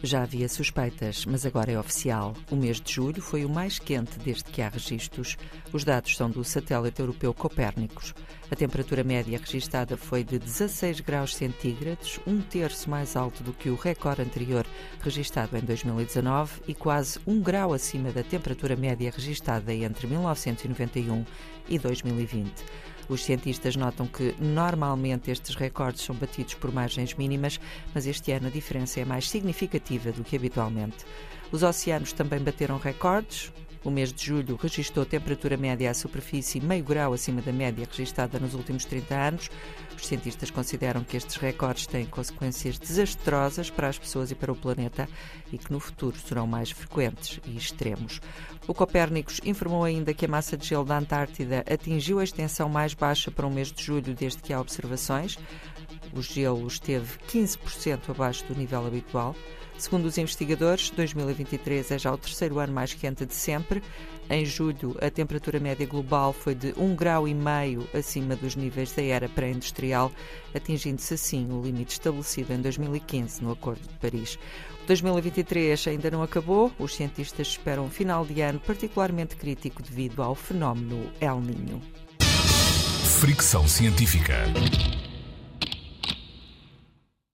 Já havia suspeitas, mas agora é oficial. O mês de julho foi o mais quente desde que há registros. Os dados são do satélite europeu Copérnicos. A temperatura média registada foi de 16 graus centígrados, um terço mais alto do que o recorde anterior, registado em 2019, e quase um grau acima da temperatura média registada entre 1991 e 2020. Os cientistas notam que normalmente estes recordes são batidos por margens mínimas, mas este ano a diferença é mais significativa do que habitualmente. Os oceanos também bateram recordes. O mês de julho registrou temperatura média à superfície meio grau acima da média registada nos últimos 30 anos. Os cientistas consideram que estes recordes têm consequências desastrosas para as pessoas e para o planeta e que no futuro serão mais frequentes e extremos. O Copérnicos informou ainda que a massa de gelo da Antártida atingiu a extensão mais baixa para o mês de julho desde que há observações. O gelo esteve 15% abaixo do nível habitual. Segundo os investigadores, 2023 é já o terceiro ano mais quente de sempre. Em julho, a temperatura média global foi de 1,5 grau e meio acima dos níveis da era pré-industrial, atingindo-se assim o limite estabelecido em 2015 no Acordo de Paris. 2023 ainda não acabou. Os cientistas esperam um final de ano particularmente crítico devido ao fenómeno El Niño. Fricção científica.